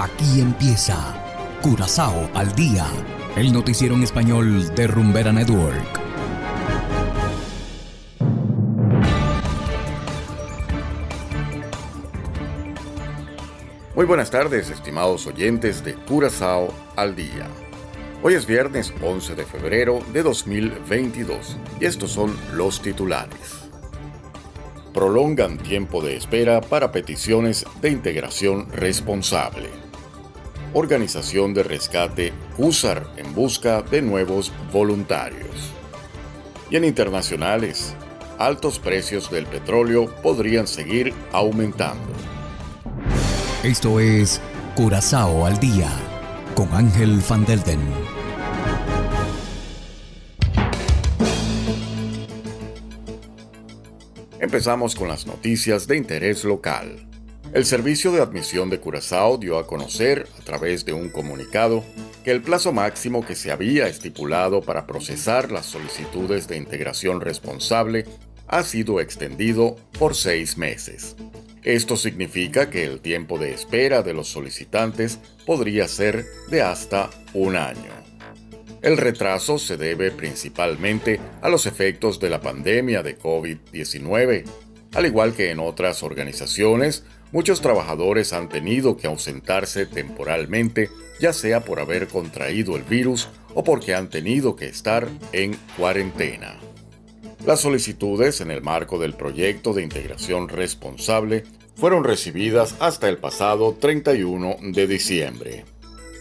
Aquí empieza Curazao al día, el noticiero en español de Rumbera Network. Muy buenas tardes, estimados oyentes de Curazao al día. Hoy es viernes 11 de febrero de 2022 y estos son los titulares prolongan tiempo de espera para peticiones de integración responsable. Organización de Rescate CUSAR en busca de nuevos voluntarios. Y en internacionales, altos precios del petróleo podrían seguir aumentando. Esto es Curazao al día con Ángel Van Delden. Empezamos con las noticias de interés local. El Servicio de Admisión de Curazao dio a conocer, a través de un comunicado, que el plazo máximo que se había estipulado para procesar las solicitudes de integración responsable ha sido extendido por seis meses. Esto significa que el tiempo de espera de los solicitantes podría ser de hasta un año. El retraso se debe principalmente a los efectos de la pandemia de COVID-19. Al igual que en otras organizaciones, muchos trabajadores han tenido que ausentarse temporalmente, ya sea por haber contraído el virus o porque han tenido que estar en cuarentena. Las solicitudes en el marco del proyecto de integración responsable fueron recibidas hasta el pasado 31 de diciembre.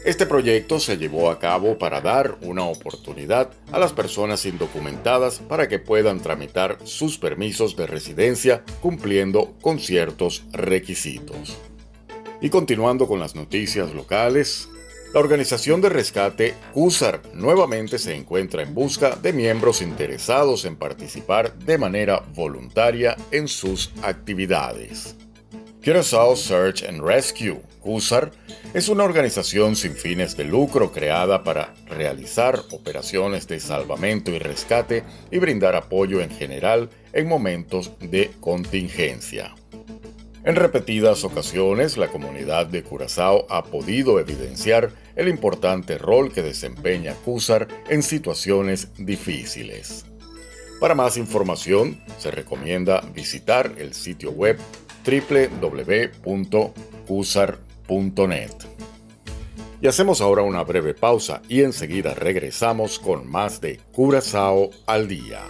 Este proyecto se llevó a cabo para dar una oportunidad a las personas indocumentadas para que puedan tramitar sus permisos de residencia cumpliendo con ciertos requisitos. Y continuando con las noticias locales, la organización de rescate CUSAR nuevamente se encuentra en busca de miembros interesados en participar de manera voluntaria en sus actividades. Curaçao Search and Rescue, CUSAR, es una organización sin fines de lucro creada para realizar operaciones de salvamento y rescate y brindar apoyo en general en momentos de contingencia. En repetidas ocasiones, la comunidad de Curazao ha podido evidenciar el importante rol que desempeña CUSAR en situaciones difíciles. Para más información, se recomienda visitar el sitio web www.cusar.net. Y hacemos ahora una breve pausa y enseguida regresamos con más de Curazao al día.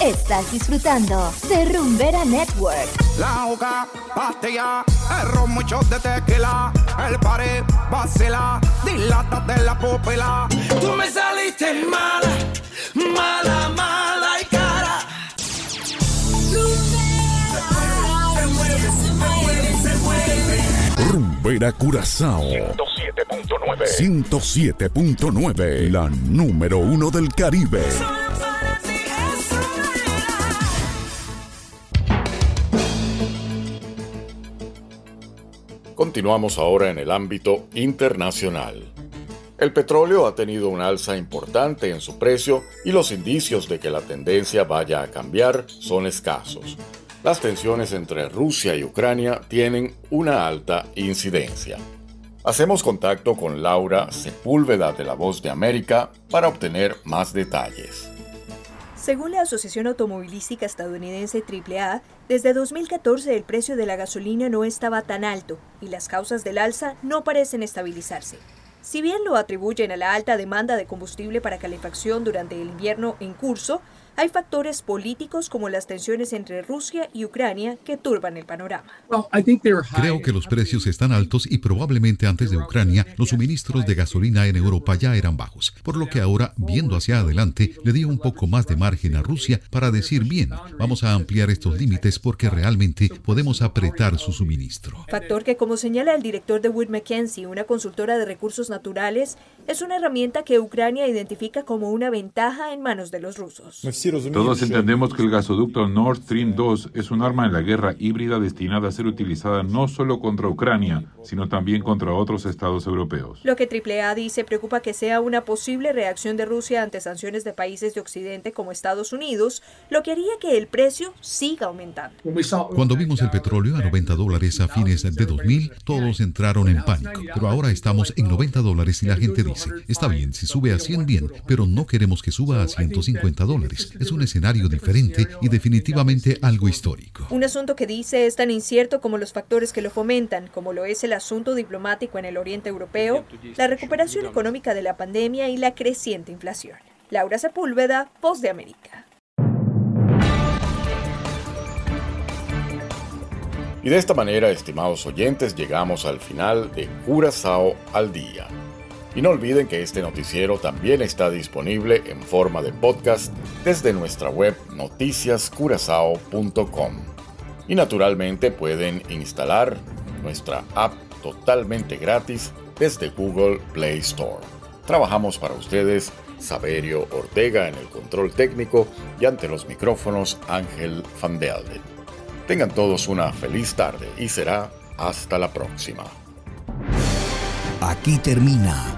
Estás disfrutando de Rumbera Network. La hoja, pastilla, el ron, mucho de tequila, el pared, vacila, dilata de la pupila. Tú me saliste mala, Rumbera Curazao 107.9 107.9 La número uno del Caribe. Continuamos ahora en el ámbito internacional. El petróleo ha tenido un alza importante en su precio y los indicios de que la tendencia vaya a cambiar son escasos las tensiones entre Rusia y Ucrania tienen una alta incidencia. Hacemos contacto con Laura Sepúlveda de La Voz de América para obtener más detalles. Según la Asociación Automovilística Estadounidense AAA, desde 2014 el precio de la gasolina no estaba tan alto y las causas del alza no parecen estabilizarse. Si bien lo atribuyen a la alta demanda de combustible para calefacción durante el invierno en curso, hay factores políticos como las tensiones entre Rusia y Ucrania que turban el panorama. Creo que los precios están altos y probablemente antes de Ucrania los suministros de gasolina en Europa ya eran bajos, por lo que ahora, viendo hacia adelante, le dio un poco más de margen a Rusia para decir, bien, vamos a ampliar estos límites porque realmente podemos apretar su suministro. Factor que, como señala el director de Wood Mackenzie, una consultora de recursos naturales, es una herramienta que Ucrania identifica como una ventaja en manos de los rusos. Todos entendemos que el gasoducto Nord Stream 2 es un arma en la guerra híbrida destinada a ser utilizada no solo contra Ucrania, sino también contra otros estados europeos. Lo que AAA dice preocupa que sea una posible reacción de Rusia ante sanciones de países de Occidente como Estados Unidos, lo que haría que el precio siga aumentando. Cuando vimos el petróleo a 90 dólares a fines de 2000, todos entraron en pánico, pero ahora estamos en 90 dólares y la gente dice, está bien, si sube a 100 bien, pero no queremos que suba a 150 dólares. Es un escenario diferente y definitivamente algo histórico. Un asunto que dice es tan incierto como los factores que lo fomentan, como lo es el asunto diplomático en el Oriente Europeo, la recuperación económica de la pandemia y la creciente inflación. Laura Sepúlveda, Voz de América. Y de esta manera, estimados oyentes, llegamos al final de Curazao al Día. Y no olviden que este noticiero también está disponible en forma de podcast desde nuestra web noticiascurazao.com. Y naturalmente pueden instalar nuestra app totalmente gratis desde Google Play Store. Trabajamos para ustedes Saberio Ortega en el control técnico y ante los micrófonos Ángel Van. Tengan todos una feliz tarde y será hasta la próxima. Aquí termina